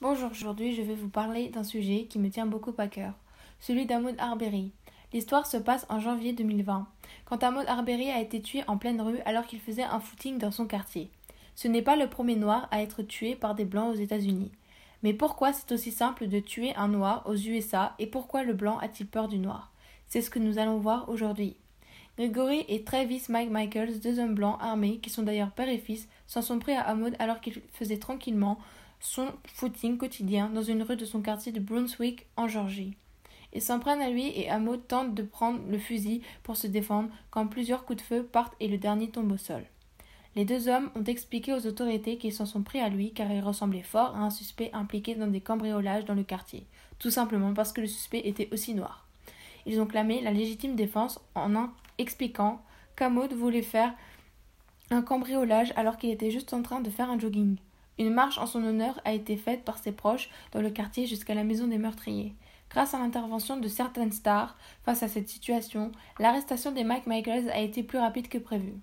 Bonjour, aujourd'hui je vais vous parler d'un sujet qui me tient beaucoup à cœur, celui d'Ahmaud Arbery. L'histoire se passe en janvier 2020, quand Ahmaud Arbery a été tué en pleine rue alors qu'il faisait un footing dans son quartier. Ce n'est pas le premier noir à être tué par des blancs aux États-Unis. Mais pourquoi c'est aussi simple de tuer un noir aux USA et pourquoi le blanc a-t-il peur du noir? C'est ce que nous allons voir aujourd'hui. Gregory et Travis Mike Michaels, deux hommes blancs armés, qui sont d'ailleurs père et fils, s'en sont pris à Ahmaud alors qu'il faisait tranquillement son footing quotidien dans une rue de son quartier de Brunswick, en Georgie. Ils s'en prennent à lui et Hameau tente de prendre le fusil pour se défendre quand plusieurs coups de feu partent et le dernier tombe au sol. Les deux hommes ont expliqué aux autorités qu'ils s'en sont pris à lui car il ressemblait fort à un suspect impliqué dans des cambriolages dans le quartier, tout simplement parce que le suspect était aussi noir. Ils ont clamé la légitime défense en expliquant qu'Hameau voulait faire un cambriolage alors qu'il était juste en train de faire un jogging. Une marche en son honneur a été faite par ses proches dans le quartier jusqu'à la maison des meurtriers. Grâce à l'intervention de certaines stars face à cette situation, l'arrestation des Mike Michaels a été plus rapide que prévu.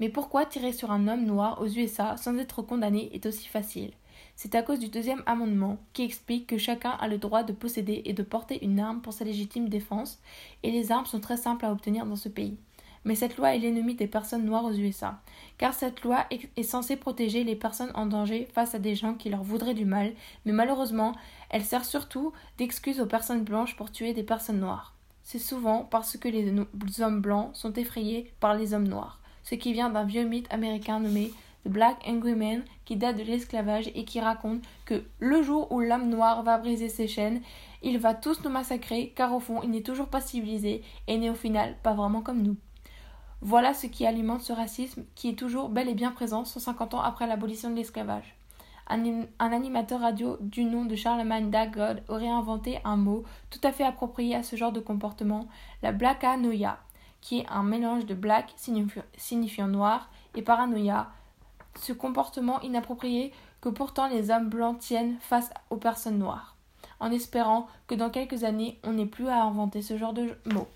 Mais pourquoi tirer sur un homme noir aux USA sans être condamné est aussi facile C'est à cause du deuxième amendement qui explique que chacun a le droit de posséder et de porter une arme pour sa légitime défense, et les armes sont très simples à obtenir dans ce pays. Mais cette loi est l'ennemi des personnes noires aux USA, car cette loi est censée protéger les personnes en danger face à des gens qui leur voudraient du mal, mais malheureusement, elle sert surtout d'excuse aux personnes blanches pour tuer des personnes noires. C'est souvent parce que les hommes blancs sont effrayés par les hommes noirs, ce qui vient d'un vieux mythe américain nommé The Black Angry Man qui date de l'esclavage et qui raconte que le jour où l'homme noir va briser ses chaînes, il va tous nous massacrer car au fond il n'est toujours pas civilisé et n'est au final pas vraiment comme nous. Voilà ce qui alimente ce racisme qui est toujours bel et bien présent 150 ans après l'abolition de l'esclavage. Un, animateur radio du nom de Charlemagne Dagod aurait inventé un mot tout à fait approprié à ce genre de comportement, la blacanoia, qui est un mélange de black signifiant noir et paranoia, ce comportement inapproprié que pourtant les hommes blancs tiennent face aux personnes noires, en espérant que dans quelques années on n'ait plus à inventer ce genre de mots.